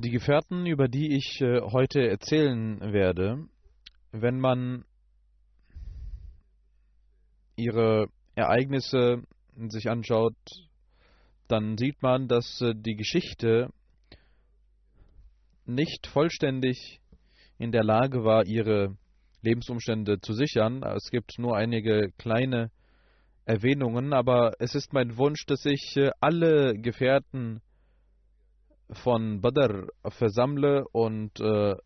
Die Gefährten, über die ich äh, heute erzählen werde, wenn man ihre Ereignisse sich anschaut, dann sieht man, dass äh, die Geschichte nicht vollständig in der Lage war, ihre Lebensumstände zu sichern. Es gibt nur einige kleine Erwähnungen, aber es ist mein Wunsch, dass ich äh, alle Gefährten von Badr versammle und äh,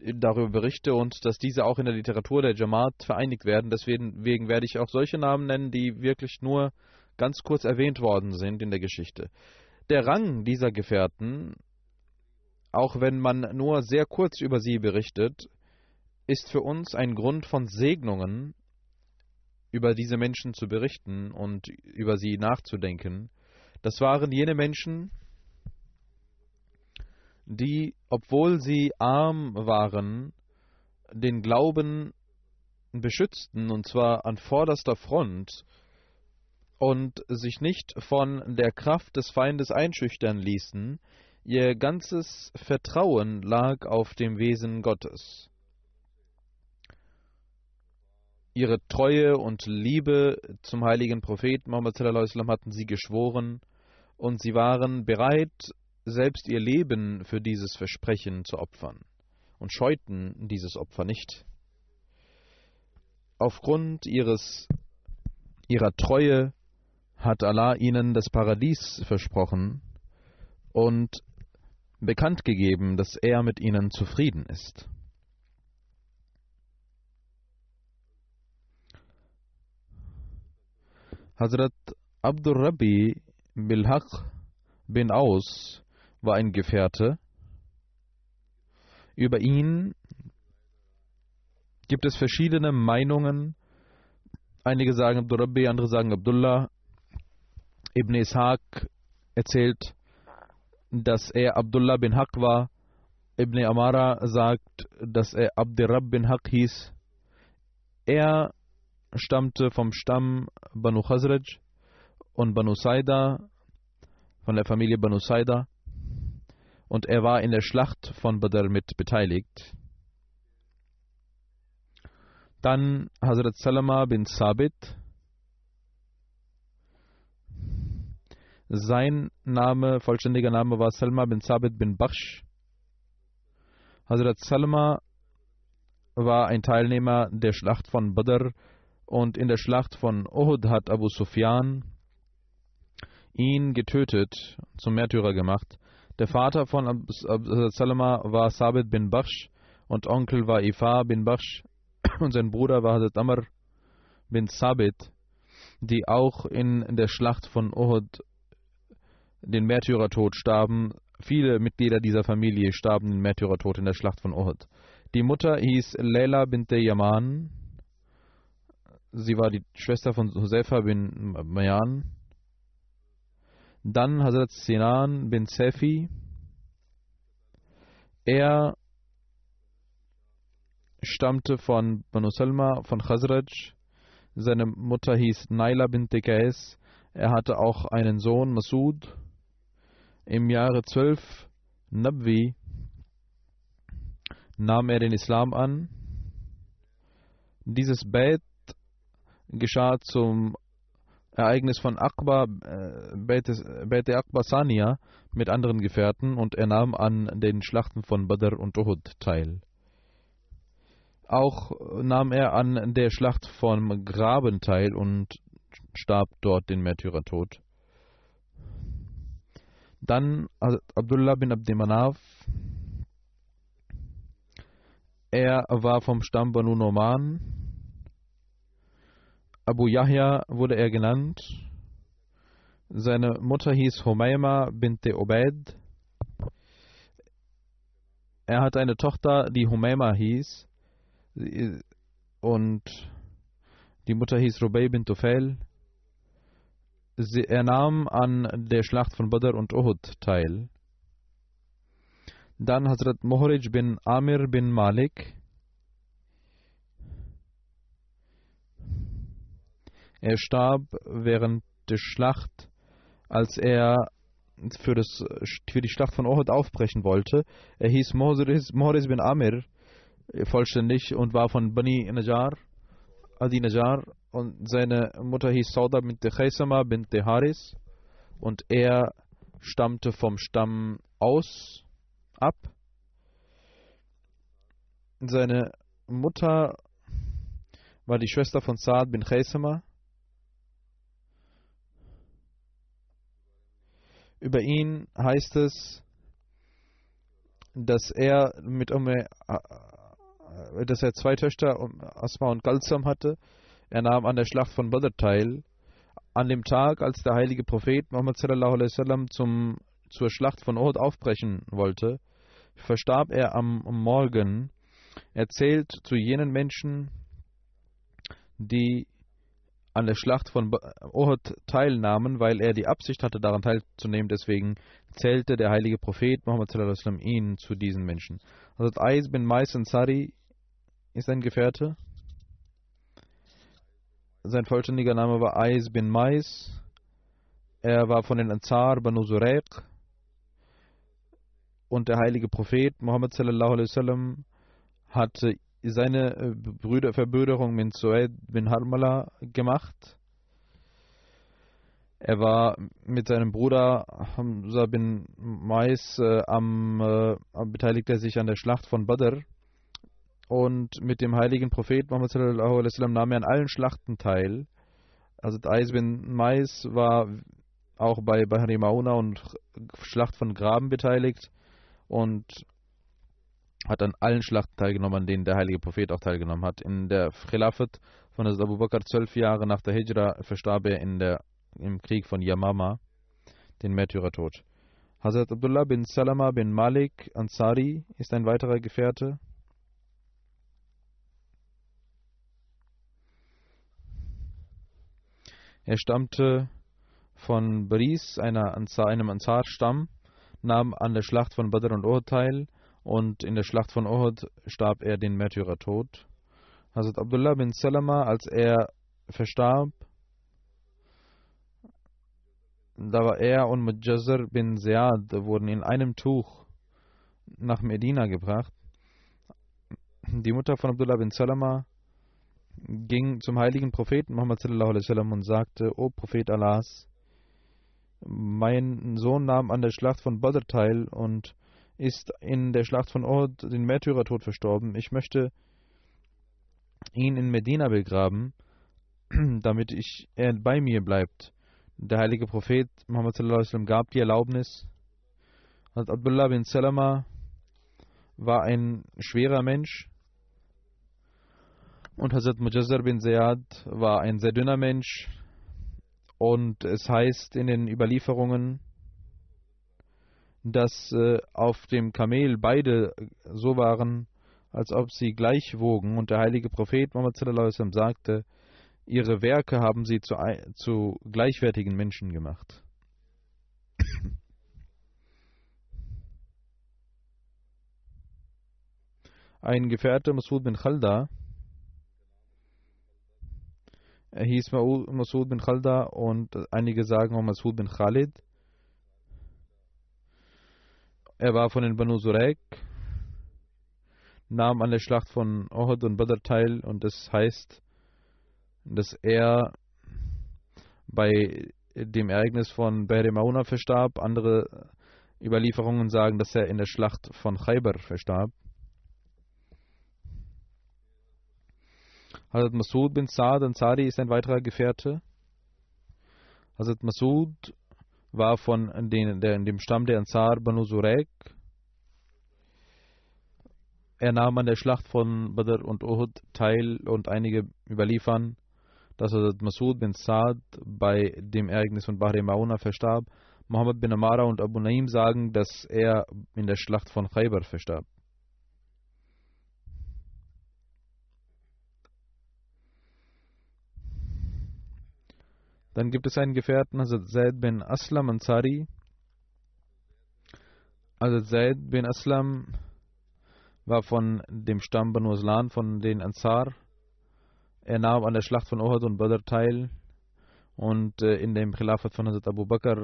darüber berichte und dass diese auch in der Literatur der Jamaat vereinigt werden. Deswegen werde ich auch solche Namen nennen, die wirklich nur ganz kurz erwähnt worden sind in der Geschichte. Der Rang dieser Gefährten, auch wenn man nur sehr kurz über sie berichtet, ist für uns ein Grund von Segnungen, über diese Menschen zu berichten und über sie nachzudenken. Das waren jene Menschen, die, obwohl sie arm waren, den Glauben beschützten, und zwar an vorderster Front, und sich nicht von der Kraft des Feindes einschüchtern ließen, ihr ganzes Vertrauen lag auf dem Wesen Gottes. Ihre Treue und Liebe zum heiligen Propheten Muhammad hatten sie geschworen, und sie waren bereit, selbst ihr Leben für dieses Versprechen zu opfern und scheuten dieses Opfer nicht. Aufgrund ihres, ihrer Treue hat Allah ihnen das Paradies versprochen und bekannt gegeben, dass er mit ihnen zufrieden ist. Hazrat Abdur Rabbi Bilhaq bin Aus war ein Gefährte. Über ihn gibt es verschiedene Meinungen. Einige sagen Abdul Rabbi, andere sagen Abdullah. Ibn Ishaq erzählt, dass er Abdullah bin Haq war. Ibn Amara sagt, dass er Abdirab bin Haq hieß. Er stammte vom Stamm Banu Khazraj und Banu Saida, von der Familie Banu Saida und er war in der Schlacht von Badr mit beteiligt. Dann Hazrat Salama bin Sabit. Sein Name, vollständiger Name war Salma bin Sabit bin Bakhsh. Hazrat Salma war ein Teilnehmer der Schlacht von Badr und in der Schlacht von Uhud hat Abu Sufyan ihn getötet, zum Märtyrer gemacht. Der Vater von Salama war Sabit bin Bakhsh und Onkel war Ifa bin Bakhsh und sein Bruder war Hazrat Amr bin Sabit, die auch in der Schlacht von Uhud den Märtyrertod starben. Viele Mitglieder dieser Familie starben den Märtyrertod in der Schlacht von Uhud. Die Mutter hieß Leila bint Yaman. Sie war die Schwester von Huzaifa bin Mayan. Dann Hazrat Sinan bin Sefi. Er stammte von Banu Salma, von Khazraj. Seine Mutter hieß Naila bint Qais. Er hatte auch einen Sohn, Masud. Im Jahre 12 Nabwi nahm er den Islam an. Dieses Bait geschah zum Ereignis von Akbar, äh, Beit Akbar Sania mit anderen Gefährten und er nahm an den Schlachten von Badr und Uhud teil. Auch nahm er an der Schlacht von Graben teil und starb dort den Märtyrertod. Dann Abdullah bin Abdemanaf. Er war vom Stamm Banu Noman. Abu Yahya wurde er genannt. Seine Mutter hieß Humayma bint Ubaid. Er hatte eine Tochter, die Humayma hieß. Und die Mutter hieß Rubay bint Tufail. Er nahm an der Schlacht von Badr und Uhud teil. Dann Hazrat Muhrij bin Amir bin Malik. Er starb während der Schlacht, als er für, das, für die Schlacht von Uhud aufbrechen wollte. Er hieß Muhriz bin Amir vollständig und war von Bani Najjar, Adi Najjar und seine Mutter hieß Sauda bint Khaisama bint Haris und er stammte vom Stamm aus ab. Seine Mutter war die Schwester von Saad bin Khaisama Über ihn heißt es, dass er mit Umme, äh, dass er zwei Töchter, Asma und Galsam hatte. Er nahm an der Schlacht von Badr teil. An dem Tag, als der heilige Prophet Muhammad sallallahu zum zur Schlacht von Uhud aufbrechen wollte, verstarb er am Morgen. Er zählt zu jenen Menschen, die an der Schlacht von Uhud teilnahmen, weil er die Absicht hatte, daran teilzunehmen. Deswegen zählte der heilige Prophet Muhammad ihn zu diesen Menschen. Also Ais bin Mais Ansari ist ein Gefährte. Sein vollständiger Name war Ais bin Mais. Er war von den Ansar Banu Zuraiq. Und der heilige Prophet Muhammad hatte seine äh, Brüder, Verbrüderung mit Sued bin Harmala gemacht. Er war mit seinem Bruder Hamza bin Mais äh, äh, beteiligt er sich an der Schlacht von Badr und mit dem heiligen Prophet Muhammad nahm er an allen Schlachten teil. Also Ais bin Mais war auch bei Bahri Mauna und Schlacht von Graben beteiligt und hat an allen Schlachten teilgenommen, an denen der heilige Prophet auch teilgenommen hat. In der Khilafat von Hazrat Abu Bakr, zwölf Jahre nach der Hijra, verstarb er in der, im Krieg von Yamama, den Märtyrertod. Hazrat Abdullah bin Salama bin Malik Ansari ist ein weiterer Gefährte. Er stammte von Baris, einer Ansar, einem Ansar-Stamm, nahm an der Schlacht von Badr und Uhud teil und in der Schlacht von Uhud starb er den Märtyrertod. Hazrat Abdullah bin Salama, als er verstarb, da war er und Mujazir bin Ziyad wurden in einem Tuch nach Medina gebracht. Die Mutter von Abdullah bin Salama ging zum heiligen Propheten Muhammad sallallahu alaihi wasallam und sagte: O Prophet Allahs, mein Sohn nahm an der Schlacht von Badr teil und ist in der Schlacht von Uhud den Märtyrertod verstorben. Ich möchte ihn in Medina begraben, damit ich, er bei mir bleibt. Der heilige Prophet Muhammad gab die Erlaubnis. Abdullah bin Salama war ein schwerer Mensch und Hazrat Mujazzar bin Zayad war ein sehr dünner Mensch. Und es heißt in den Überlieferungen, dass äh, auf dem Kamel beide so waren, als ob sie gleich wogen. Und der heilige Prophet Muhammad sagte, ihre Werke haben sie zu, zu gleichwertigen Menschen gemacht. Ein Gefährte, Masud bin Khalda, er hieß Masud bin Khalda und einige sagen auch Masud bin Khalid. Er war von den Banu Surek, nahm an der Schlacht von Ohud und Badr teil und das heißt, dass er bei dem Ereignis von Behr Mauna verstarb. Andere Überlieferungen sagen, dass er in der Schlacht von Khaybar verstarb. Hazrat Masud bin Saad Ansari ist ein weiterer Gefährte. Hazrat Masud war von den, der, dem Stamm der Ansar Banu Zurek. Er nahm an der Schlacht von Badr und Uhud teil und einige überliefern, dass Hazrat Masud bin Saad bei dem Ereignis von Bahri Mauna verstarb. Muhammad bin Amara und Abu Naim sagen, dass er in der Schlacht von Khaybar verstarb. Dann gibt es einen Gefährten, Hazrat Zaid bin Aslam Ansari. Hazrat Zaid bin Aslam war von dem Stamm Banu Aslan, von den Ansar. Er nahm an der Schlacht von Ohad und Badr teil und äh, in dem Khilafat von Hazrat Abu Bakr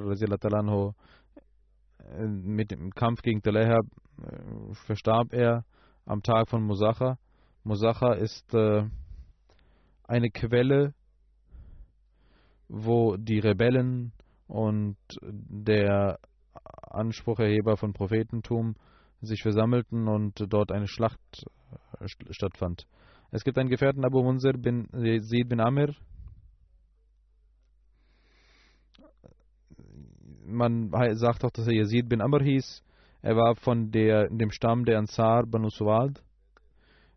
äh, mit dem Kampf gegen Talehab äh, verstarb er am Tag von Musacha. Musacha ist eine Quelle wo die Rebellen und der Ansprucherheber von Prophetentum sich versammelten und dort eine Schlacht äh, stattfand. Es gibt einen Gefährten Abu Munzir bin Zaid bin Amir. Man sagt auch, dass er Yazid bin Amr hieß. Er war von der, dem Stamm der Ansar Banu Suwad.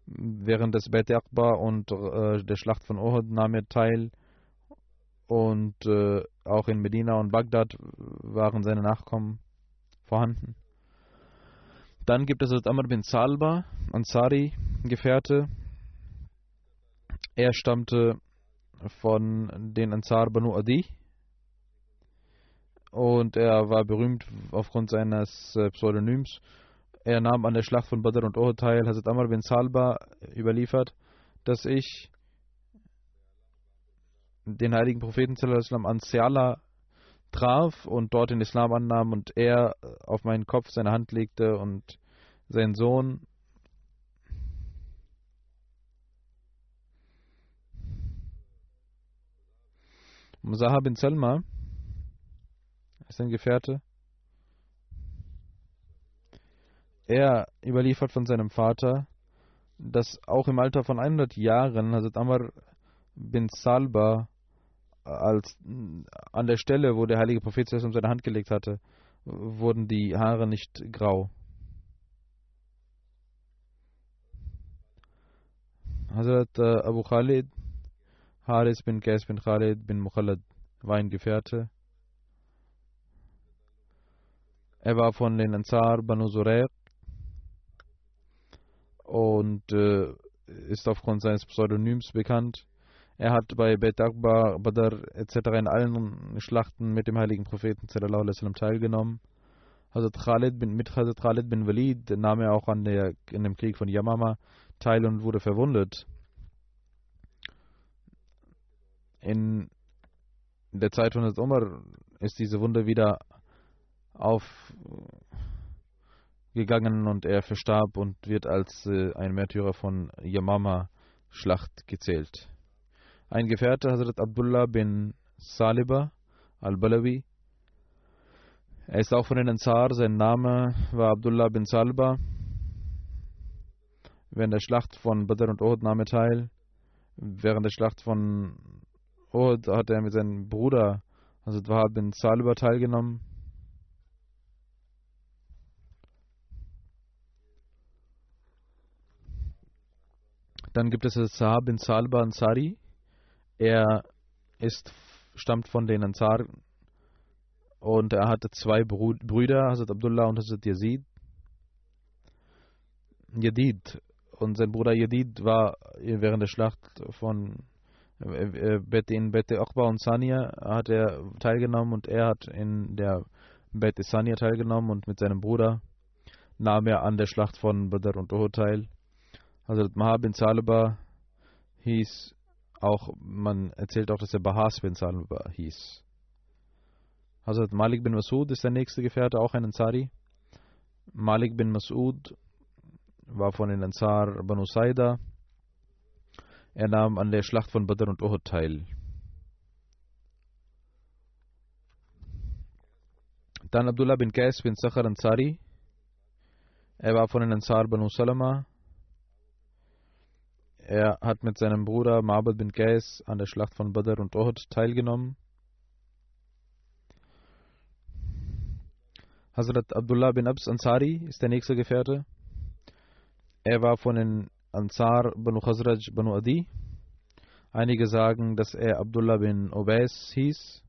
Während des Bet Akbar und äh, der Schlacht von Uhud nahm er teil und äh, auch in Medina und Bagdad waren seine Nachkommen vorhanden. Dann gibt es Amr bin Salba, Ansari, Gefährte. Er stammte von den Ansar Banu Adi und er war berühmt aufgrund seines äh, Pseudonyms. Er nahm an der Schlacht von Badr und Uhud teil. Hazrat Amr bin Salba überliefert, dass ich den heiligen Propheten an Seala traf und dort den Islam annahm und er auf meinen Kopf seine Hand legte und sein Sohn Musaha bin Salma ist ein Gefährte. Er überliefert von seinem Vater, dass auch im Alter von 100 Jahren Hazrat Amr bin Salba als an der Stelle, wo der heilige Prophet zuerst um seine Hand gelegt hatte, wurden die Haare nicht grau. Hazrat äh, Abu Khalid, Haris bin Qais bin Khalid bin Mukhallad war ein Gefährte. Er war von den Ansar Banu Zurayq und äh, ist aufgrund seines Pseudonyms bekannt. Er hat bei Bet Akbar, Badr etc. in allen Schlachten mit dem heiligen Propheten sallam, teilgenommen. Hazrat Khalid bin, mit Hazrat Khalid bin Walid nahm er auch an der, in dem Krieg von Yamama teil und wurde verwundet. In der Zeit von Umar ist diese Wunde wieder aufgegangen und er verstarb und wird als äh, ein Märtyrer von Yamama Schlacht gezählt. Ein Gefährte, Hazrat Abdullah bin Saliba al-Balawi. Er ist auch von den Ansar. Sein Name war Abdullah bin Saliba. Während der Schlacht von Badr und Uhud nahm er teil. Während der Schlacht von Uhud hat er mit seinem Bruder, Hazrat Wahab bin Saliba, teilgenommen. Dann gibt es Sahab bin Salba Ansari. Er ist, stammt von den Ansar und er hatte zwei Brüder, Hazrat Abdullah und Hazrat Yazid. Yazid und sein Bruder Yadid war während der Schlacht von äh, äh, in Bete Okba und Sania hat er teilgenommen und er hat in der Bete Sania teilgenommen und mit seinem Bruder nahm er an der Schlacht von Badr und Uhud teil. Hazrat Maha bin Salaba hieß auch, man erzählt auch, dass er Bahas bin Salaba hieß. Hazrat Malik bin Masud ist der nächste Gefährte, auch ein Ansari. Malik bin Masud war von den Ansar Banu Saida. Er nahm an der Schlacht von Badr und Uhud teil. Dann Abdullah bin Qais bin Sakhar Ansari. Er war von den Ansar Banu Salama. Er hat mit seinem Bruder Mabad bin Qais an der Schlacht von Badr und Uhud teilgenommen. Hazrat Abdullah bin Abs Ansari ist der nächste Gefährte. Er war von den Ansar Banu Khazraj Banu Adi. Einige sagen, dass er Abdullah bin Obais hieß.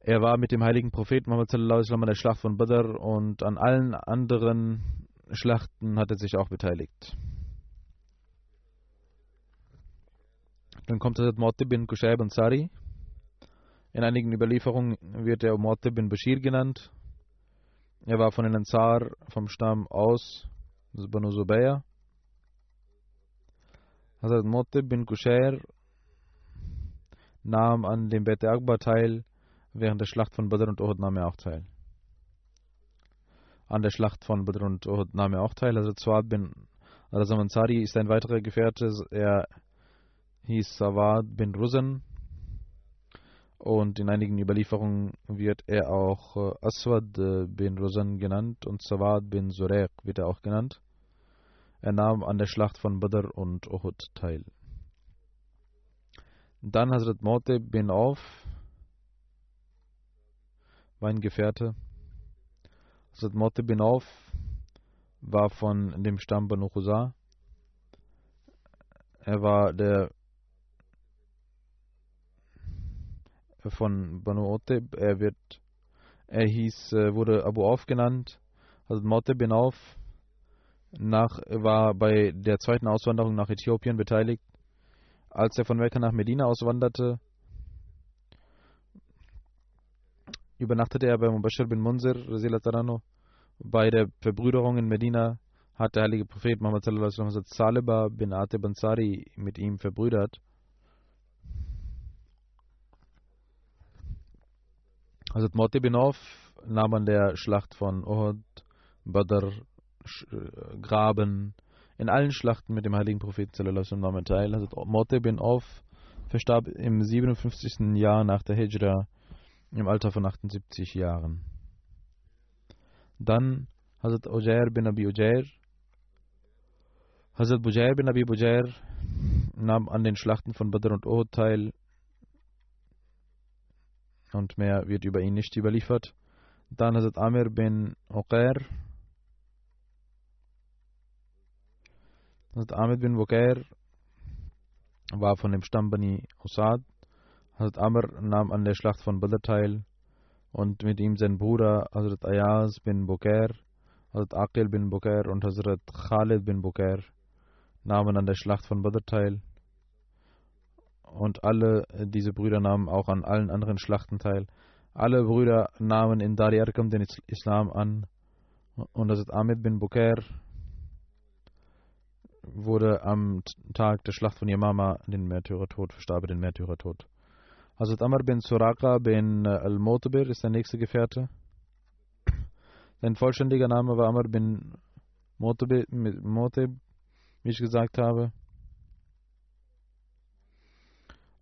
Er war mit dem heiligen Propheten Muhammad sallallahu alaihi an der Schlacht von Badr und an allen anderen Schlachten hat er sich auch beteiligt. Dann kommt Hazrat Mu'attib bin Kushayb Ansari. In einigen Überlieferungen wird er Mu'attib bin Bashir genannt. Er war von den Ansar vom Stamm aus, Banu Zubayr. Hazrat Mutib bin Kushair nahm an dem Bet Akbar teil. Während der Schlacht von Badr und Uhud nahm er auch teil. An der Schlacht von Badr und Uhud nahm er auch teil. Hazrat Suad bin Razam Ansari ist ein weiterer Gefährte. Er hieß Sawad bin Ruzen und in einigen Überlieferungen wird er auch äh, Aswad äh, bin Rosan genannt und Sawad bin Zureq wird er auch genannt. Er nahm an der Schlacht von Badr und Uhud teil. Dann Hazrat Mote bin Auf war ein Gefährte. Hazrat Mote bin Auf war von dem Stamm Banu Khuzar. Er war der von Banu Oteb. Er wird, er hieß, äh, wurde Abu Auf genannt, also Motte bin Auf, nach, war bei der zweiten Auswanderung nach Äthiopien beteiligt. Als er von Mekka nach Medina auswanderte, übernachtete er bei Mubashir bin Munzir, bei der Verbrüderung in Medina hat der heilige Prophet Muhammad Saliba bin Atib Ansari mit ihm verbrüdert. Hazrat Moti bin Auf nahm an der Schlacht von Uhud, Badr, äh, Graben, in allen Schlachten mit dem heiligen Propheten nahm er teil. Hazrat Moti bin Auf verstarb im 57. Jahr nach der Hijra im Alter von 78 Jahren. Dann Hazrat Ujair bin Abi Ujair. Hazrat Bujair bin Abi Bujair nahm an den Schlachten von Badr und Uhud teil und mehr wird über ihn nicht überliefert. Dann Hazrat Amir bin Uqair. Hazrat Amir bin Uqair war von dem Stamm Bani Usad. Hazrat Amr nahm an der Schlacht von Badr teil und mit ihm sein Bruder Hazrat Ayaz bin Bukair, Hazrat Aqil bin Bukair und Hazrat Khalid bin Bukair nahmen an der Schlacht von Badr teil und alle diese Brüder nahmen auch an allen anderen Schlachten teil. Alle Brüder nahmen in Dari Arkam den Islam an und Hazrat Ahmed bin Bukair wurde am Tag der Schlacht von Yamama den Märtyrertod, verstarb den Märtyrertod. Hazrat Amr bin Suraka bin äh, Al-Motobir ist der nächste Gefährte. Sein vollständiger Name war Amr bin Motobir, wie ich gesagt habe.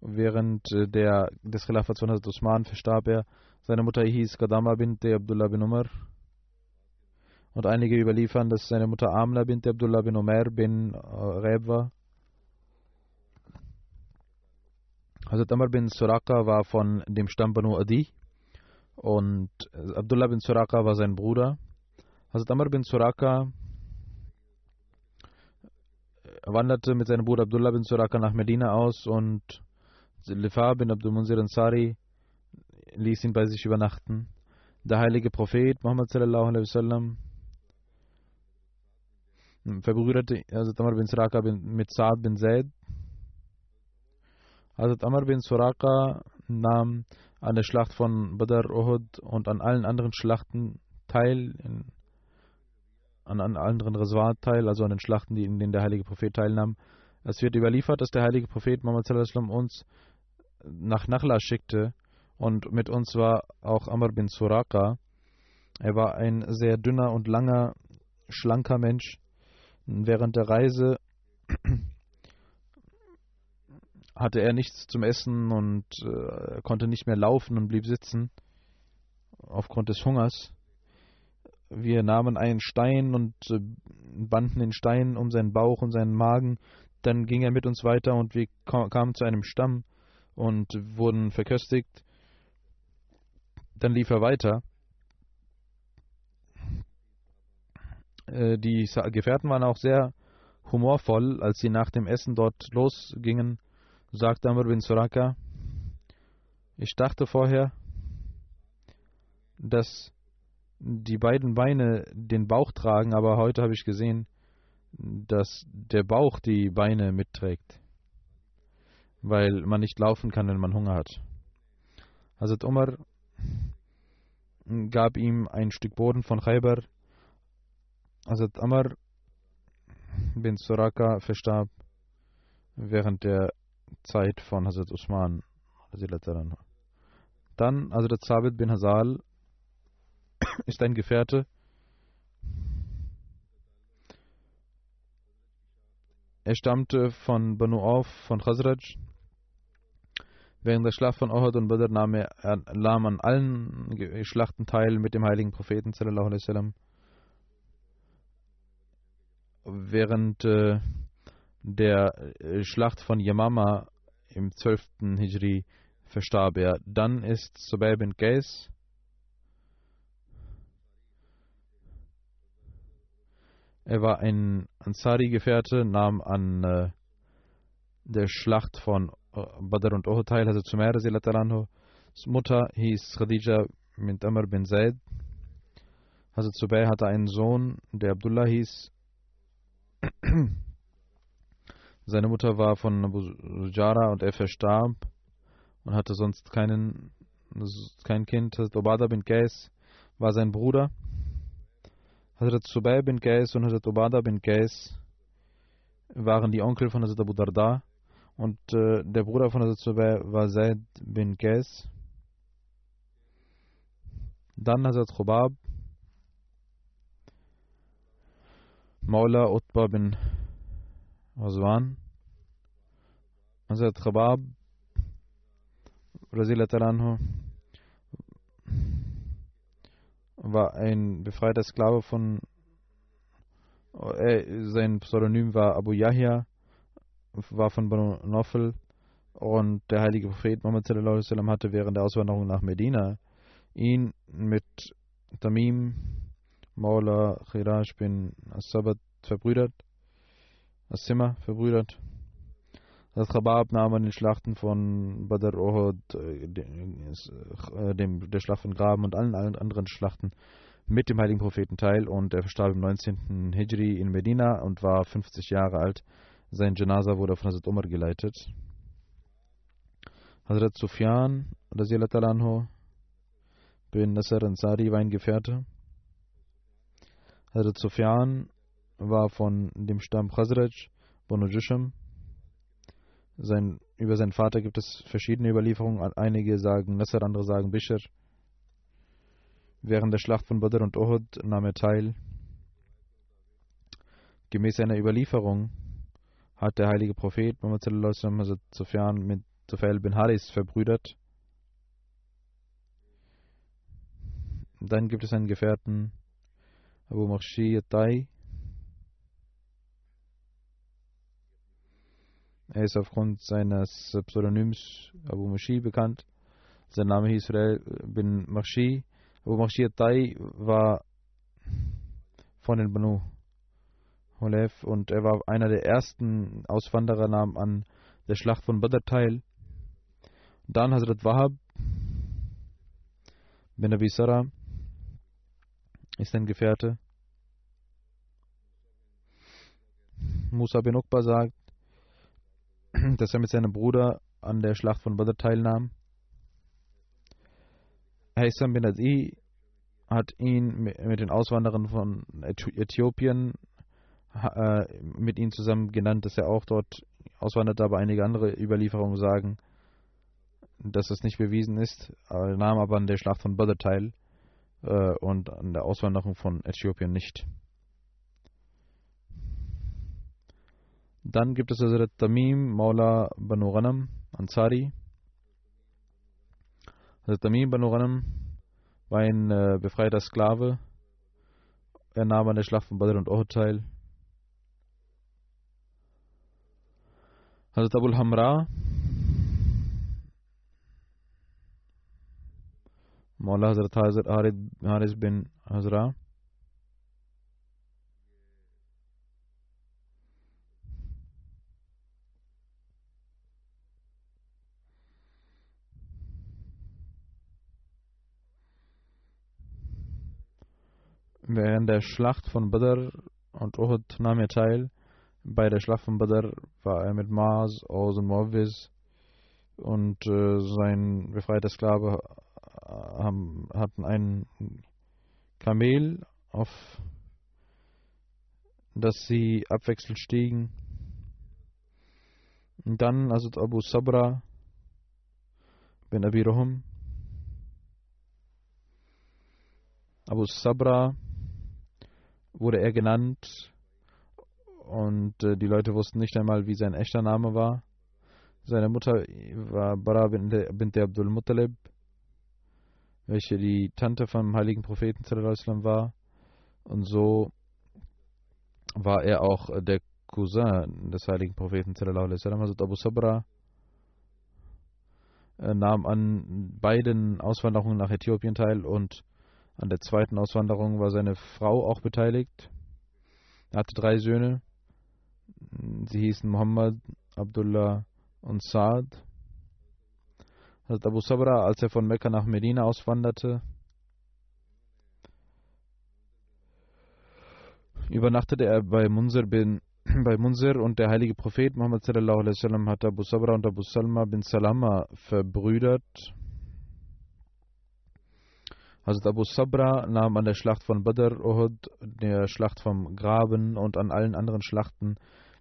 Während äh, der, des Khilafats von Hazrat Usman verstarb er. Seine Mutter hieß Kadama bint Abdullah bin Umar. Und einige überliefern, dass seine Mutter Amla bint Abdullah bin Umar bin äh, Reb war. Hazrat Amr bin Suraka war von dem Stamm Banu Adi und Abdullah bin Suraka war sein Bruder. Hazrat Amr bin Suraka wanderte mit seinem Bruder Abdullah bin Suraka nach Medina aus und Lifa bin Abdul Munzir Ansari ließ ihn bei sich übernachten. Der heilige Prophet Muhammad sallallahu alaihi wasallam verbrüderte Hazrat Amr bin Suraka mit Saad bin Zaid. Hazrat Amr bin Suraka nahm an der Schlacht von Badr, Uhud und an allen anderen Schlachten teil, in, an, an anderen Reswat teil, also an den Schlachten, die, in denen der heilige Prophet teilnahm. Es wird überliefert, dass der heilige Prophet Muhammad uns nach Nachla schickte und mit uns war auch Amr bin Suraka. Er war ein sehr dünner und langer, schlanker Mensch. Während der Reise hatte er nichts zum Essen und äh, konnte nicht mehr laufen und blieb sitzen aufgrund des Hungers. Wir nahmen einen Stein und äh, banden den Stein um seinen Bauch und seinen Magen. Dann ging er mit uns weiter und wir kamen zu einem Stamm und wurden verköstigt. Dann lief er weiter. Äh, die Gefährten waren auch sehr humorvoll, als sie nach dem Essen dort losgingen sagte Amr bin Suraka, ich dachte vorher, dass die beiden Beine den Bauch tragen, aber heute habe ich gesehen, dass der Bauch die Beine mitträgt, weil man nicht laufen kann, wenn man Hunger hat. Hazrat Umar gab ihm ein Stück Boden von Khaybar. Hazrat Amr bin Suraka verstarb während der Zeit von Hazrat Usman. Dann Hazrat Sabit bin Hazal ist ein Gefährte. Er stammte von Banu Auf, von Khazraj. Während der Schlacht von Ohad und Badr nahm er, nahm an allen Schlachten teil mit dem heiligen Propheten. Während äh, der äh, Schlacht von Yamama im 12. Hijri verstarb er. Dann ist Subayb bin Qais Er war ein Ansari-Gefährte, nahm an äh, der Schlacht von äh, Badr und Uhud teil, also Zumair Mutter hieß Khadija mit Amr bin Zaid. Hazrat Zubayr hatte einen Sohn, der Abdullah hieß. Seine Mutter war von Abu Sujara und er verstarb und hatte sonst keinen, kein Kind. Hazrat Obada bin Qais war sein Bruder. Hazrat Subay bin Qais und Hazrat Obada bin Qais waren die Onkel von Hazrat Abu Darda und äh, der Bruder von Hazrat Subay war Zaid bin Qais. Dann Hazrat Khubab, Maula Utba bin Osman, Hazrat Khabab, anhu, war ein befreiter Sklave von, äh, sein Pseudonym war Abu Yahya, war von Banu Nofel und der heilige Prophet Muhammad sallam, hatte während der Auswanderung nach Medina ihn mit Tamim, Maula, Khirash bin As-Sabat verbrüdert As-Simma verbrüdert. Das Khabab nahm an den Schlachten von Badr, Uhud, äh, äh, dem, der Schlacht von Graben und allen, allen anderen Schlachten mit dem heiligen Propheten teil und er verstarb im 19. Hijri in Medina und war 50 Jahre alt. Sein Janaza wurde von Hazrat Umar geleitet. Hazrat Sufyan, anhu, bin Nasser Ansari war ein Gefährte. Hazrat Sufyan war von dem Stamm Khazraj, Banu Jusham. Sein, über seinen Vater gibt es verschiedene Überlieferungen. Einige sagen Nasser, andere sagen Bishr. Während der Schlacht von Badr und Uhud nahm er teil. Gemäß einer Überlieferung hat der heilige Prophet Muhammad mit Tufail bin Haris verbrüdert. Dann gibt es einen Gefährten Abu Makhshi Tai, Er ist aufgrund seines Pseudonyms Abu Mashi bekannt. Sein Name hieß Israel bin Mashi. Abu Mashi Tai war von den Banu Hulef und er war einer der ersten Auswanderer, nahm an der Schlacht von Badr teil. Dann Hazrat Wahab bin Abi Sarah ist ein Gefährte. Musa bin Uqba sagt, dass er mit seinem Bruder an der Schlacht von Badr teilnahm. Haysam bin Adi hat ihn mit den Auswanderern von Äthiopien äh, mit ihnen zusammen genannt, dass er auch dort auswanderte, aber einige andere Überlieferungen sagen, dass es nicht bewiesen ist. Er nahm aber an der Schlacht von Badr teil äh, und an der Auswanderung von Äthiopien nicht. Dann gibt es Hazrat Tamim Maula Banu Ghanam Ansari. Hazrat Tamim Banu Ghanam war ein äh, befreiter Sklave. Er nahm an der Schlacht von Badr und Uhud teil. Hazrat Abul Hamra Maula Hazrat Haris bin Hazra Während der Schlacht von Badr und Uhud nahm er teil. Bei der Schlacht von Badr war er mit Mars, Aus und Muawiz und äh, sein befreiter Sklave äh, haben, hatten ein Kamel, auf das sie abwechselnd stiegen. Und dann also Abu Sabra bin Abi Ruhum. Abu Sabra wurde er genannt und äh, die Leute wussten nicht einmal, wie sein echter Name war. Seine Mutter war Bara bint Abdul Muttalib, welche die Tante vom heiligen Propheten war. Und so war er auch der Cousin des heiligen Propheten. Also Abu Sabra nahm an beiden Auswanderungen nach Äthiopien teil und an der zweiten Auswanderung war seine Frau auch beteiligt. Er hatte drei Söhne. Sie hießen Muhammad, Abdullah und Saad. Hazrat Abu Sabra, als er von Mekka nach Medina auswanderte, übernachtete er bei Munzir, bin, bei Munzir und der heilige Prophet Muhammad sallallahu alaihi wasallam hat Abu Sabra und Abu Salma bin Salama verbrüdert. Hazrat Abu Sabra nahm an der Schlacht von Badr, Uhud, der Schlacht vom Graben und an allen anderen Schlachten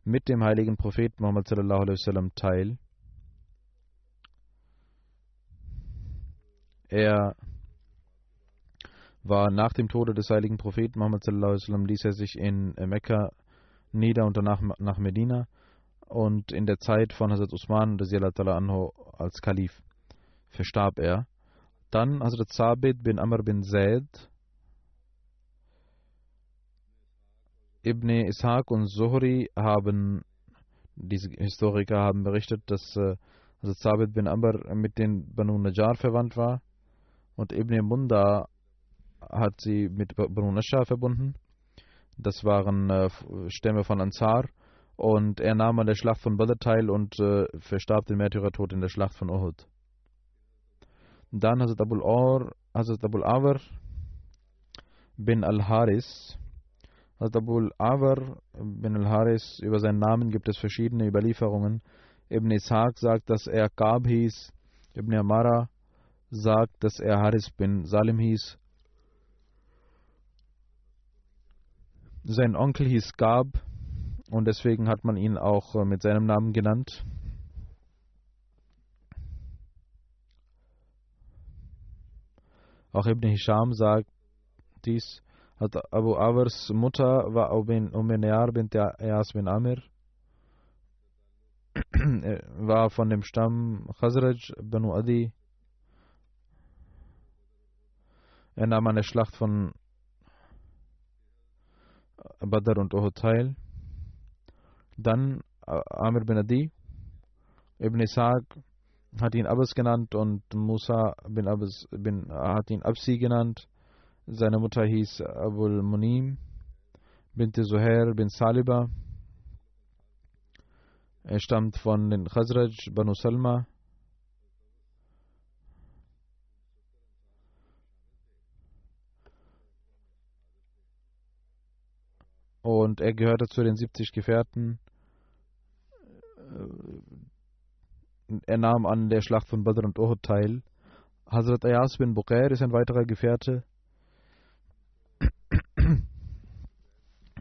mit dem heiligen Propheten Muhammad sallam, teil. Er war nach dem Tode des heiligen Propheten Muhammad sallam, ließ er sich in Mekka nieder und danach nach Medina und in der Zeit von Hazrat Usman anhu als Kalif verstarb er. Dann Hazrat Sabit bin Amr bin Zaid, Ibn Ishaq und Zuhri haben, diese Historiker haben berichtet, dass äh, Hazrat Sabit bin Amr mit den Banu Najjar verwandt war und Ibn Munda hat sie mit Banu Nasha verbunden. Das waren äh, Stämme von Ansar und er nahm an der Schlacht von Badr teil und äh, verstarb den Märtyrertod in der Schlacht von Uhud. Dann Hazrat Abul Or, Hazrat Abul Awar bin Al-Haris. Hazrat Abul Awar bin Al-Haris, über seinen Namen gibt es verschiedene Überlieferungen. Ibn Ishaq sagt, dass er Kab hieß. Ibn Amara sagt, dass er Haris bin Salim hieß. Sein Onkel hieß Gab und deswegen hat man ihn auch äh, mit seinem Namen genannt. Auch Ibn Hisham sagt dies. Abu Awars Mutter war Umenear bint Ayas bin Amir. war von dem Stamm Khazraj Banu Adi. Er nahm an der Schlacht von Badr und Uhud teil. Dann Amir bin Adi. Ibn Ishaq hat ihn Abbas genannt und Musa bin Abbas bin, hat ihn Absi genannt. Seine Mutter hieß Abul Munim bint Zuhair bin Saliba. Er stammt von den Khazraj Banu Salma. Und er gehörte zu den 70 Gefährten er nahm an der Schlacht von Badr und Uhud teil. Hazrat Ayas bin Bukair ist ein weiterer Gefährte.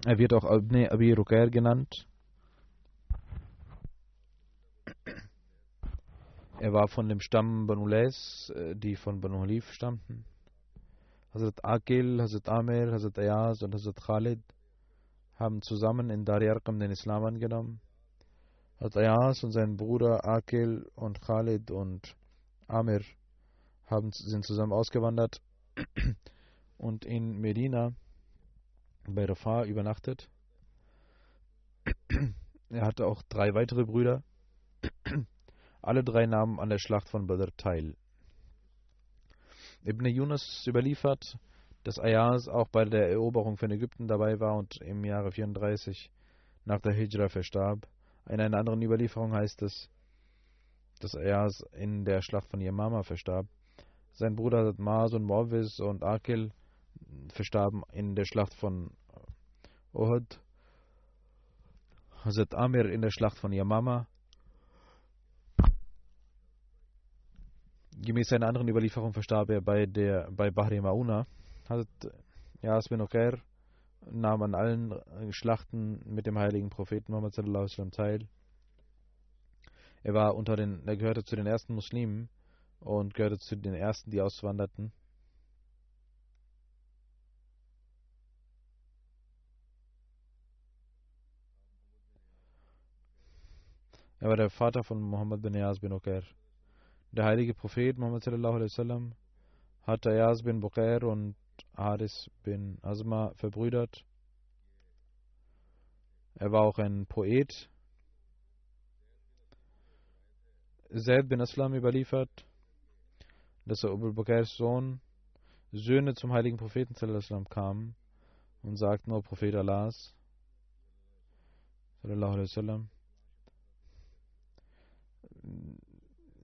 Er wird auch Abne Abi Rukair genannt. Er war von dem Stamm Banu Les, äh, die von Banu Halif stammten. Hazrat Akil, Hazrat Amir, Hazrat Ayaz und Hazrat Khalid haben zusammen in Arqam den Islam angenommen. Hazrat Ayaz und sein Bruder Akil und Khalid und Amir haben, sind zusammen ausgewandert und in Medina bei Rafah übernachtet. Er hatte auch drei weitere Brüder. Alle drei nahmen an der Schlacht von Badr teil. Ibn Yunus überliefert, dass Ayaz auch bei der Eroberung von Ägypten dabei war und im Jahre 34 nach der Hijra verstarb. In einer anderen Überlieferung heißt es, dass Ayaz in der Schlacht von Yamama verstarb. Sein Bruder Maas und Morvis und Akil verstarben in der Schlacht von Uhud. Hazrat Amir in der Schlacht von Yamama. Gemäß einer anderen Überlieferung verstarb er bei, bei Bahri Mauna. Hazrat Yasmin Okair nahm an allen Schlachten mit dem heiligen Propheten Muhammad teil. Er war unter den, er gehörte zu den ersten Muslimen und gehörte zu den ersten, die auswanderten. Er war der Vater von Muhammad bin Yaz bin Uqair. Der heilige Prophet Muhammad sallallahu alaihi wasallam Yaz bin Buqair und Haris bin Asma verbrüdert. Er war auch ein Poet. Zaid bin Aslam überliefert, dass er Abu Bakrs Sohn Söhne zum heiligen Propheten sallam, kamen und sagten, O Prophet Allahs, sallallahu alaihi wasallam,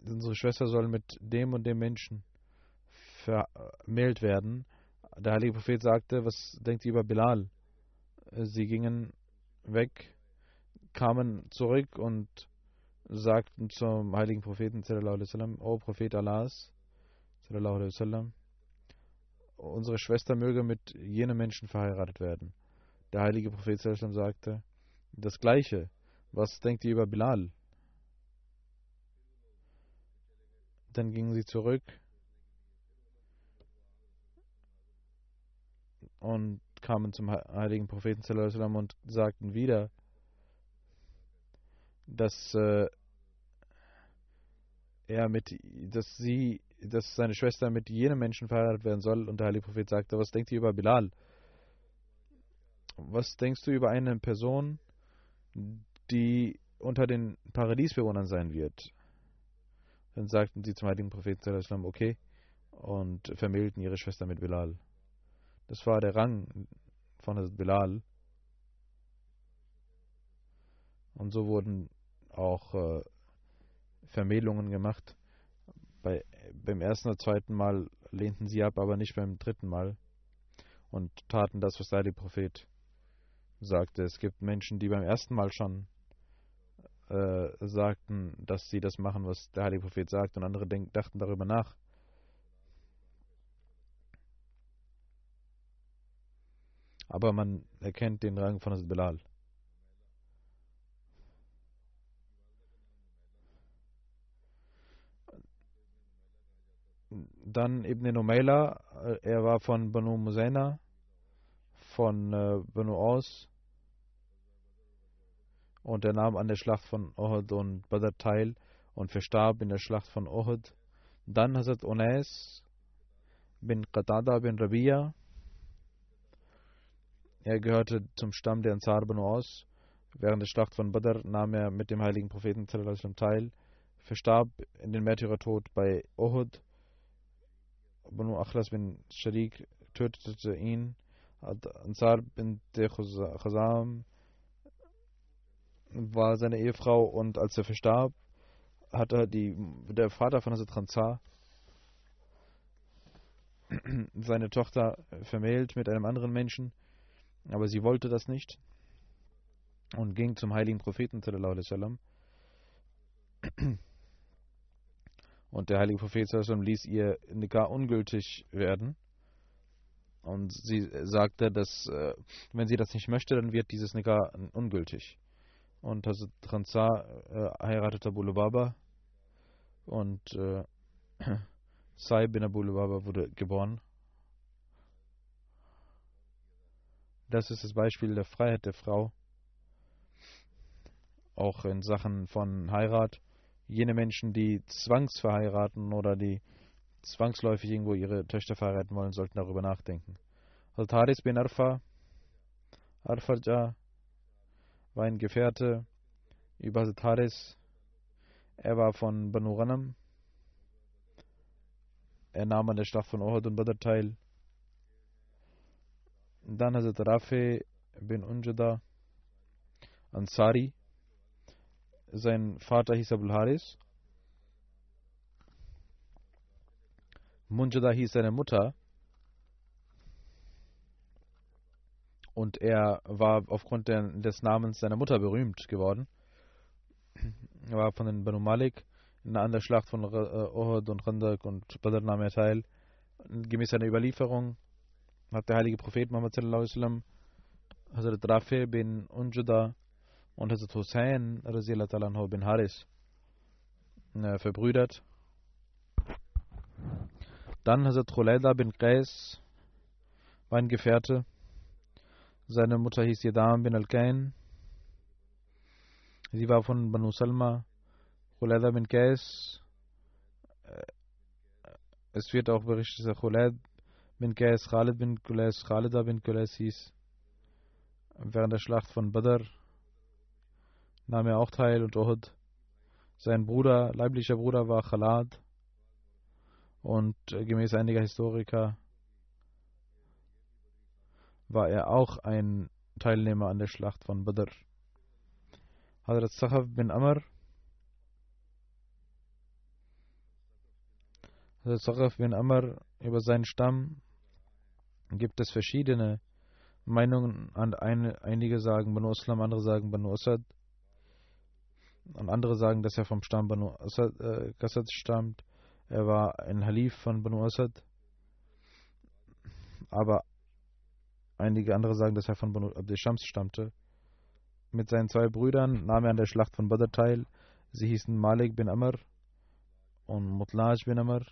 unsere Schwester soll mit dem und dem Menschen vermählt werden. Der heilige Prophet sagte, was denkt ihr über Bilal? Sie gingen weg, kamen zurück und sagten zum heiligen Propheten, O Prophet Allahs, unsere Schwester möge mit jenem Menschen verheiratet werden. Der heilige Prophet sagte, das Gleiche. Was denkt ihr über Bilal? Dann gingen sie zurück und kamen zum heiligen Propheten und sagten wieder, dass äh, er mit, dass sie, dass seine Schwester mit jenem Menschen verheiratet werden soll. Und der heilige Prophet sagte, was denkt ihr über Bilal? Was denkst du über eine Person, die unter den Paradiesbewohnern sein wird? Dann sagten sie zum heiligen Propheten, okay, und vermählten ihre Schwester mit Bilal. Das war der Rang von Hazrat Bilal. Und so wurden auch äh, Vermählungen gemacht. Bei, beim ersten oder zweiten Mal lehnten sie ab, aber nicht beim dritten Mal. Und taten das, was der heilige Prophet sagte. Es gibt Menschen, die beim ersten Mal schon äh, sagten, dass sie das machen, was der heilige Prophet sagt, und andere denk, dachten darüber nach. Aber man erkennt den Rang von Hazrat Bilal. Dann Ibn Numayla, äh, er war von Banu Muzaina, von äh, Banu Aus, und er nahm an der Schlacht von Uhud und Badr teil und verstarb in der Schlacht von Uhud. Dann Hazrat Unais bin Qatada bin Rabia. Er gehörte zum Stamm der Ansar Banu Aus. Während der Schlacht von Badr nahm er mit dem heiligen Propheten teil, verstarb in den Märtyrertod bei Uhud. Banu Akhlas bin Sharik tötete ihn. Ansar bin Khazam war seine Ehefrau und als er verstarb, hat er die, der Vater von Hazrat Transar seine Tochter vermählt mit einem anderen Menschen, aber sie wollte das nicht und ging zum heiligen Propheten Und der heilige Prophet ließ ihr Nikah ungültig werden. Und sie sagte, dass äh, wenn sie das nicht möchte, dann wird dieses Nikah ungültig. Und Hazrat Khansa äh, heiratete Abu Lubaba und äh, Sai bin Abu Lubaba wurde geboren. Das ist das Beispiel der Freiheit der Frau. Auch in Sachen von Heirat. Jene Menschen, die zwangsverheiraten oder die zwangsläufig irgendwo ihre Töchter verheiraten wollen, sollten darüber nachdenken. Hazrat Haris bin Arfa, Arfarja, war ein Gefährte über Hazrat Haris. Er war von Banu Ghanam. Er nahm an der Schlacht von Ohad und Badr teil. Dann Hazrat Rafi bin Unjada Ansari. Sein Vater hieß Abul Haris. Munjada hieß seine Mutter. Und er war aufgrund des Namens seiner Mutter berühmt geworden. Er war von den Banu Malik. An der Schlacht von Ohad und Khandak und Badr nahm er teil. Gemäß seiner Überlieferung hat der heilige Prophet Muhammad sallallahu alaihi wasallam Hazrat Rafi bin Unjuda und Hazrat Hussein anhu bin Haris äh, verbrüdert. Dann Hazrat Khulayda bin Qais war ein Gefährte. Seine Mutter hieß Yadam bin Al-Kain. Sie war von Banu Salma. Khulayda bin Qais. Äh, es wird auch berichtet, dass Khulayd bin Qais Khalid bin Qulais Khalida bin Qulais hieß. Während der Schlacht von Badr nahm er auch teil und Uhud. Sein Bruder, leiblicher Bruder war Khalad und äh, gemäß einiger Historiker war er auch ein Teilnehmer an der Schlacht von Badr. Hadrat Sahab bin Amr Hadrat Sahab bin Amr über seinen Stamm gibt es verschiedene Meinungen. Eine, einige sagen Banu Islam, andere sagen Banu Asad. Und andere sagen, dass er vom Stamm Banu Asad, äh, Qassad stammt. Er war ein Halif von Banu Asad. Aber einige andere sagen, dass er von Banu Abd Shams stammte. Mit seinen zwei Brüdern nahm er an der Schlacht von Badr teil. Sie hießen Malik bin Amr und Mutlaj bin Amr.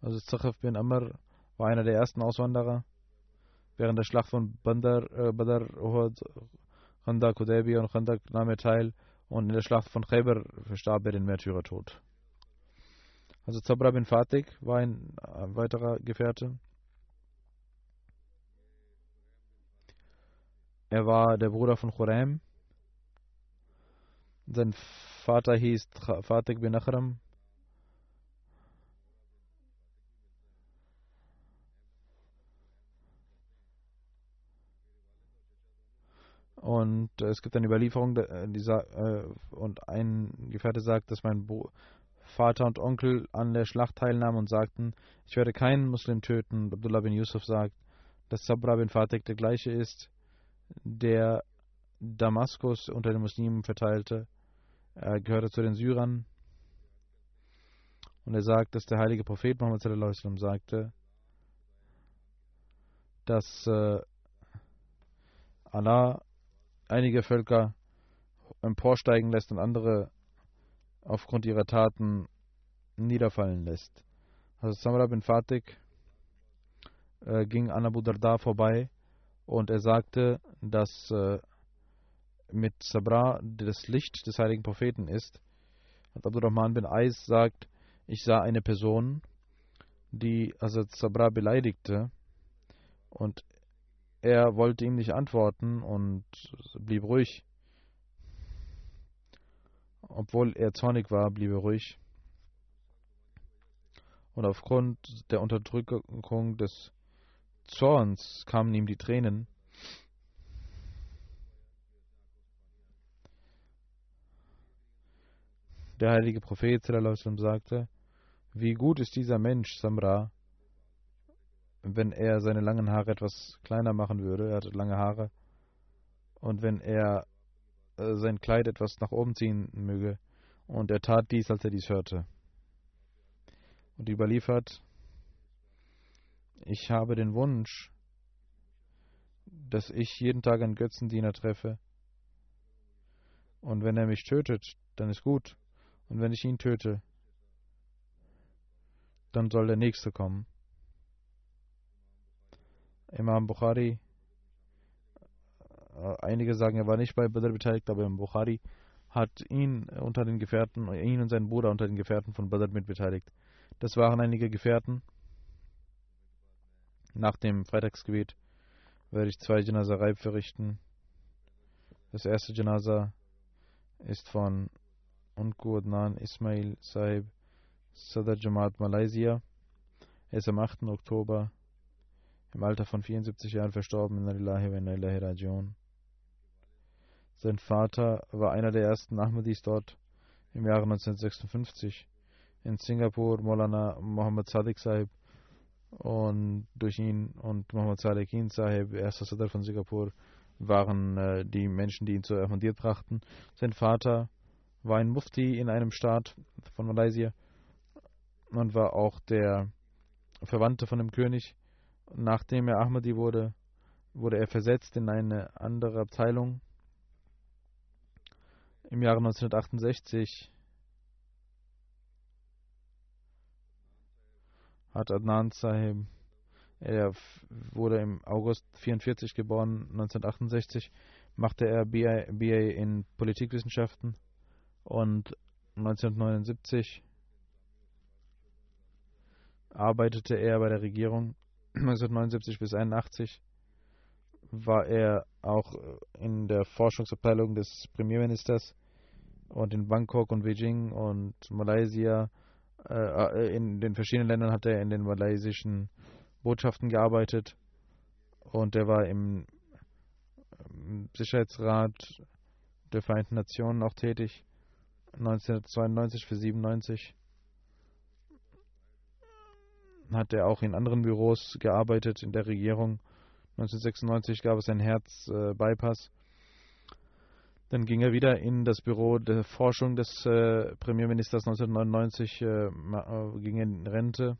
Also Zakhaf bin Amr war einer der ersten Auswanderer. Während der Schlacht von Badr, äh, Badr Uhud, Khandak, Hudaybi und Khandak nahm er teil und in der Schlacht von Khaybar verstarb er den Märtyrertod. Also Zabra bin Fatik war ein, weiterer Gefährte. Er war der Bruder von Khuraim. Sein Vater hieß Fatik bin Akhram. Und äh, es gibt eine Überlieferung, äh, die äh, und ein Gefährte sagt, dass mein Vater und Onkel an der Schlacht teilnahmen und sagten, ich werde keinen Muslim töten. Abdullah bin Yusuf sagt, dass Sabra bin Fatik der gleiche ist, der Damaskus unter den Muslimen verteilte. Er gehörte zu den Syrern. Und er sagt, dass der heilige Prophet Muhammad sagte, dass äh, Allah einige Völker emporsteigen lässt und andere aufgrund ihrer Taten niederfallen lässt. Also Samra bin Fatik äh, ging an Abu Darda vorbei und er sagte, dass äh, mit Sabra das Licht des heiligen Propheten ist. Und Abdurrahman bin Ais sagt, ich sah eine Person, die Hazrat Sabra beleidigte und er wollte ihm nicht antworten und blieb ruhig. Obwohl er zornig war, blieb er ruhig. Und aufgrund der Unterdrückung des Zorns kamen ihm die Tränen. Der heilige Prophet sagte, wie gut ist dieser Mensch, Samra, wenn er seine langen Haare etwas kleiner machen würde, er hatte lange Haare, und wenn er äh, sein Kleid etwas nach oben ziehen möge, und er tat dies, als er dies hörte. und überliefert, ich habe den Wunsch, dass ich jeden Tag einen Götzendiener treffe. Und wenn er mich tötet, dann ist gut. Und wenn ich ihn töte, dann soll der Nächste kommen. Imam Bukhari, äh, einige sagen, er war nicht bei Badr beteiligt, aber Imam Bukhari hat ihn unter den Gefährten, ihn und seinen Bruder unter den Gefährten von Badr mitbeteiligt. Das waren einige Gefährten. Nach dem Freitagsgebet werde ich zwei Janaza Reib verrichten. Das erste Janaza ist von Unku Adnan Ismail Saib Sadr Jamaat Malaysia. Er ist am 8. Oktober im Alter von 74 Jahren verstorben in Alilahi wa Rajion. Sein Vater war einer der ersten Ahmadis dort im Jahre 1956 in Singapur, Molana Mohammed Sadiq Sahib und durch ihn und Mohammed Sadiqin Sahib, erster Sadr von Singapur, waren äh, die Menschen, die ihn zur Ahmadiyyat brachten. Sein Vater war ein Mufti in einem Staat von Malaysia und war auch der Verwandte von dem König. Nachdem er Ahmadi wurde, wurde er versetzt in eine andere Abteilung. Im Jahre 1968 hat Adnan Sahib, er wurde im August 44 geboren, 1968 machte er BA, BA in Politikwissenschaften und 1979 arbeitete er bei der Regierung 1979 bis 1981 war er auch in der Forschungsabteilung des Premierministers und in Bangkok und Beijing und Malaysia äh, in den verschiedenen Ländern hat er in den malaysischen Botschaften gearbeitet und er war im Sicherheitsrat der Vereinten Nationen auch tätig 1992 für 97 hat er auch in anderen Büros gearbeitet in der Regierung. 1996 gab es einen Herzbypass. Dann ging er wieder in das Büro der Forschung des äh, Premierministers 1999, äh, äh, ging in Rente.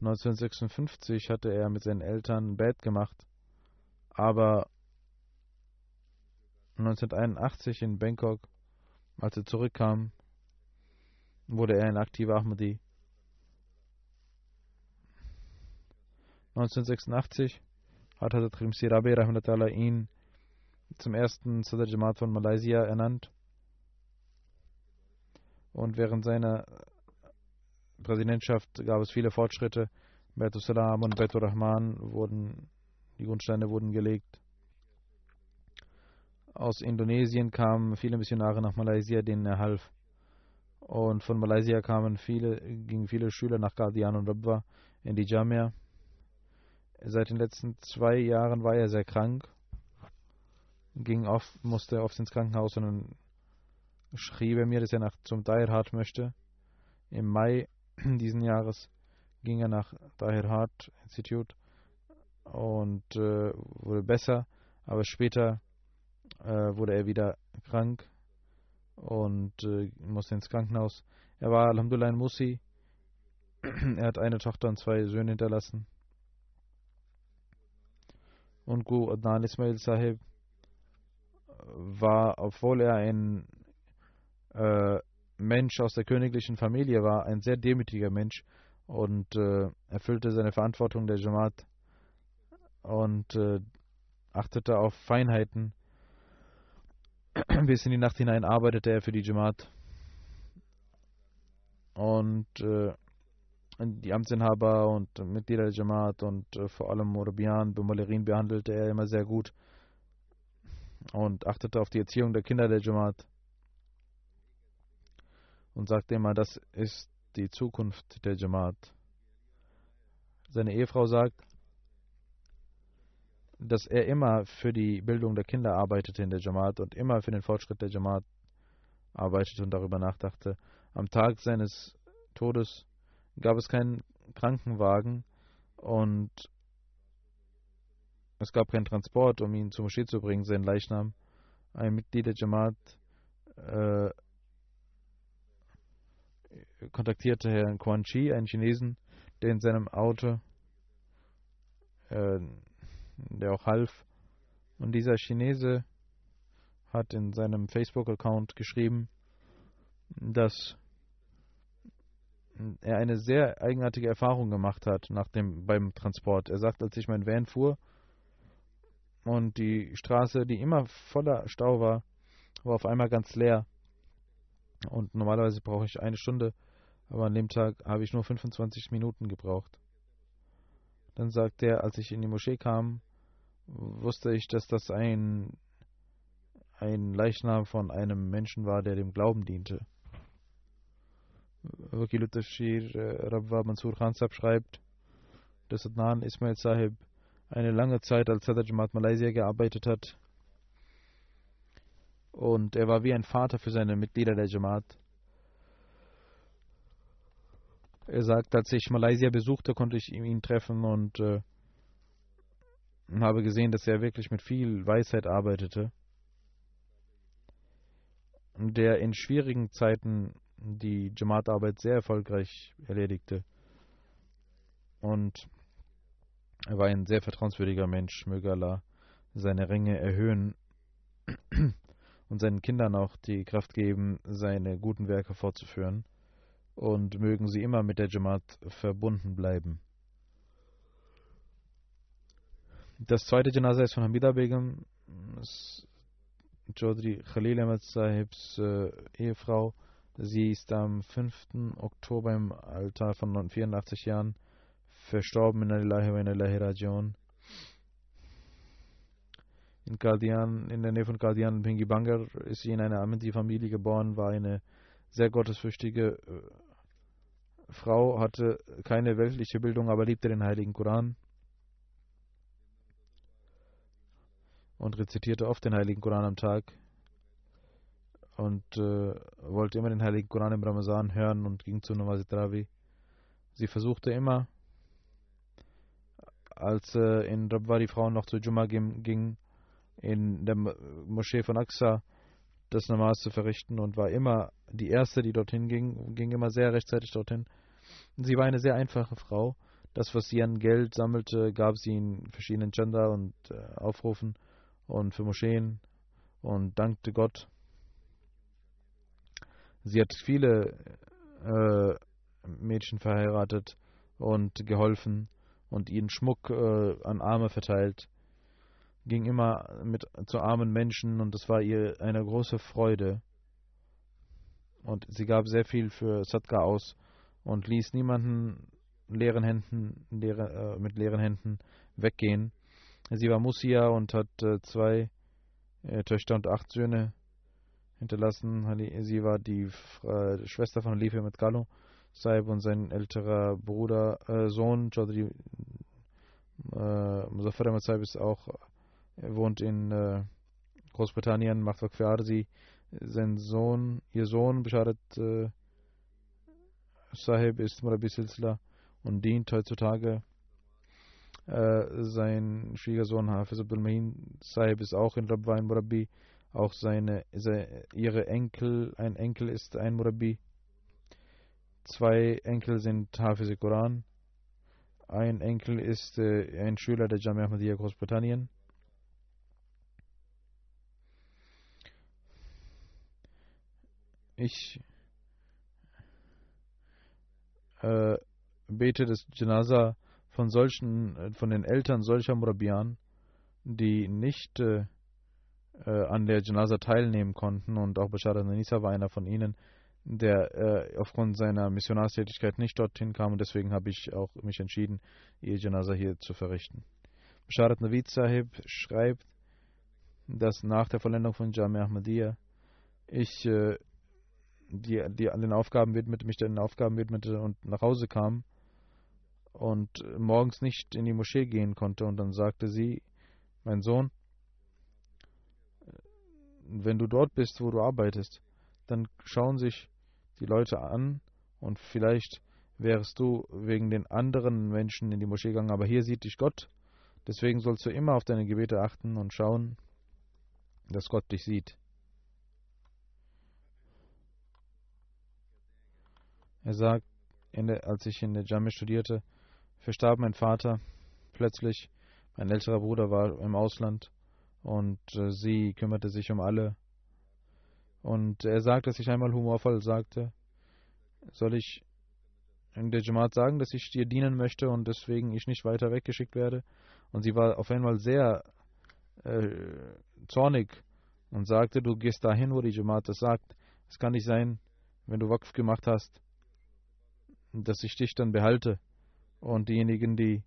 1956 hatte er mit seinen Eltern ein Bett gemacht, aber 1981 in Bangkok, als er zurückkam, wurde er ein aktiver Ahmadi. 1986 hat Hazrat Krimsi Rabi ihn zum ersten Sadr Jamaat von Malaysia ernannt. Und während seiner Präsidentschaft gab es viele Fortschritte. Betul Salam und Betul Rahman wurden, die Grundsteine wurden gelegt. Aus Indonesien kamen viele Missionare nach Malaysia, denen er half. Und von Malaysia kamen viele, gingen viele Schüler nach Qadian und Rabwa in die Jamia. Seit den letzten zwei Jahren war er sehr krank. Ging auf, musste oft ins Krankenhaus und dann schrieb er mir, dass er nach zum Dairhat möchte. Im Mai diesen Jahres ging er nach Dairhat Institute und äh, wurde besser, aber später äh, wurde er wieder krank und äh, musste ins Krankenhaus. Er war Alhamdulillah ein Musi. er hat eine Tochter und zwei Söhne hinterlassen. Und Gu Adnan Ismail Sahib war, obwohl er ein äh, Mensch aus der königlichen Familie war, ein sehr demütiger Mensch und äh, erfüllte seine Verantwortung der Jamaat und äh, achtete auf Feinheiten. Bis in die Nacht hinein arbeitete er für die Jamaat und äh, die Amtsinhaber und Mitglieder der Jamaat und äh, vor allem Murabian, Bumalerin behandelte er immer sehr gut und achtete auf die Erziehung der Kinder der Jamaat und sagte immer, das ist die Zukunft der Jamaat. Seine Ehefrau sagt, dass er immer für die Bildung der Kinder arbeitete in der Jamaat und immer für den Fortschritt der Jamaat arbeitete und darüber nachdachte. Am Tag seines Todes gab es keinen Krankenwagen und es gab keinen Transport, um ihn zur Moschee zu bringen, seinen Leichnam. Ein Mitglied der Jamaat äh, kontaktierte Herrn Quan Chi, einen Chinesen, der in seinem Auto, äh, der auch half. Und dieser Chinese hat in seinem Facebook-Account geschrieben, dass er eine sehr eigenartige Erfahrung gemacht hat nach dem, beim Transport. Er sagt, als ich mein Van fuhr und die Straße, die immer voller Stau war, war auf einmal ganz leer. Und normalerweise brauche ich eine Stunde, aber an dem Tag habe ich nur 25 Minuten gebraucht. Dann sagt er, als ich in die Moschee kam, wusste ich, dass das ein, ein Leichnam von einem Menschen war, der dem Glauben diente. Wakil Tafshir Rabwa Mansur Khan Sahib schreibt, dass Adnan Ismail Sahib eine lange Zeit als Sadr Jamaat Malaysia gearbeitet hat. Und er war wie ein Vater für seine Mitglieder der Jamaat. Er sagt, als ich Malaysia besuchte, konnte ich ihn treffen und äh, habe gesehen, dass er wirklich mit viel Weisheit arbeitete. Der in schwierigen Zeiten die Jamaat-Arbeit sehr erfolgreich erledigte. Und er war ein sehr vertrauenswürdiger Mensch. Möge Allah seine Ränge erhöhen und seinen Kindern auch die Kraft geben, seine guten Werke fortzuführen. Und mögen sie immer mit der Jamaat verbunden bleiben. Das zweite Janaza ist von Hamida Begum, Chaudhry Khalil Ahmed Sahibs äh, Ehefrau. Sie ist am 5. Oktober im Alter von 84 Jahren verstorben in Alilahi wa Ilahi Rajion. In Qadian, in der Nähe von Qadian Pingi Bangar ist sie in einer Ahmadi-Familie geboren, war eine sehr gottesfürchtige äh, Frau, hatte keine weltliche Bildung, aber liebte den Heiligen Koran und rezitierte oft den Heiligen Koran am Tag und äh, wollte immer den Heiligen Koran im Ramazan hören und ging zu Namaz Travi. Sie versuchte immer, als äh, in Rabwa die Frauen noch zu Jumma ging, in der Moschee von Aqsa das Namaz zu verrichten und war immer die erste, die dorthin ging, ging immer sehr rechtzeitig dorthin. Sie war eine sehr einfache Frau. Das, was sie an Geld sammelte, gab sie in verschiedenen Gender und äh, Aufrufen und für Moscheen und dankte Gott Sie hat viele äh, Mädchen verheiratet und geholfen und ihren Schmuck äh, an Arme verteilt. Ging immer mit zu armen Menschen und das war ihr eine große Freude. Und sie gab sehr viel für Sadka aus und ließ niemanden leeren Händen, leere, äh, mit leeren Händen weggehen. Sie war Musia und hat äh, zwei äh, Töchter und acht Söhne hinterlassen. Sie war die äh, Schwester von Alife mit Gallo Saib und sein älterer Bruder, äh, Sohn, Chaudhry äh, Muzaffar Ahmad Saib ist auch, er wohnt in äh, Großbritannien, macht Waqf Arzi. Sein Sohn, ihr Sohn, Bisharat äh, Sahib, ist Murabi Silsila und dient heutzutage. Äh, sein Schwiegersohn Hafiz Abdul Mahin Sahib ist auch in Rabwain Murabi. Auch seine, seine, ihre Enkel, ein Enkel ist ein Murabi. Zwei Enkel sind Hafiz Koran. Ein Enkel ist äh, ein Schüler der Jamia Ahmadiyya Großbritannien. Ich äh, bete das Janaza von solchen, äh, von den Eltern solcher Murabian, die nicht äh, äh, an der Janaza teilnehmen konnten. Und auch Bashar al-Nisa war einer von ihnen, der äh, aufgrund seiner Missionarstätigkeit nicht dorthin kam. Und deswegen habe ich auch mich entschieden, ihr Janaza hier zu verrichten. Basharat Navid Sahib schreibt, dass nach der Vollendung von Jamia Ahmadiyya ich äh, die, die an den Aufgaben widmete, mich den Aufgaben widmete und nach Hause kam und morgens nicht in die Moschee gehen konnte. Und dann sagte sie, mein Sohn, wenn du dort bist, wo du arbeitest, dann schauen sich die Leute an und vielleicht wärst du wegen den anderen Menschen in die Moschee gegangen, aber hier sieht dich Gott. Deswegen sollst du immer auf deine Gebete achten und schauen, dass Gott dich sieht. Er sagt, der, als ich in der Jamia studierte, verstarb mein Vater plötzlich. Mein älterer Bruder war im Ausland und äh, sie kümmerte sich um alle. Und er sagt, dass ich einmal humorvoll sagte, soll ich der Jamaat sagen, dass ich dir dienen möchte und deswegen ich nicht weiter weggeschickt werde. Und sie war auf einmal sehr äh, zornig und sagte, du gehst dahin, wo die Jamaat das sagt. Es kann nicht sein, wenn du Wakf gemacht hast, dass ich dich dann behalte und diejenigen, die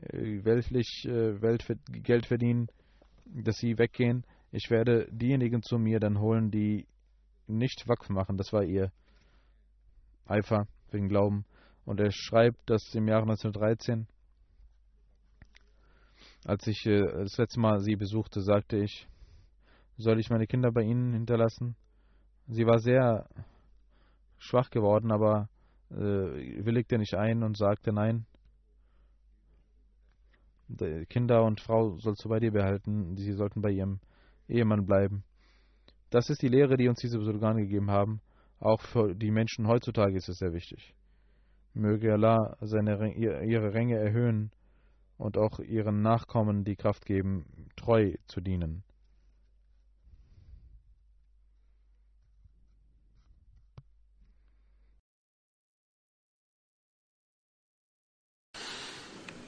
äh, weltlich äh, Welt, Geld verdienen, dass sie weggehen. Ich werde diejenigen zu mir dann holen, die nicht Wakf machen. Das war ihr Eifer wegen Glauben. Und er schreibt, dass im Jahre 1913, als ich äh, das letzte Mal sie besuchte, sagte ich, soll ich meine Kinder bei Ihnen hinterlassen? Sie war sehr schwach geworden, aber äh, willigte nicht ein und sagte nein. Die Kinder und Frau sollst du bei dir behalten, sie sollten bei ihrem Ehemann bleiben. Das ist die Lehre, die uns diese Sultane gegeben haben. Auch für die Menschen heutzutage ist es sehr wichtig. Möge Allah seine, ihre Ränge erhöhen und auch ihren Nachkommen die Kraft geben, treu zu dienen.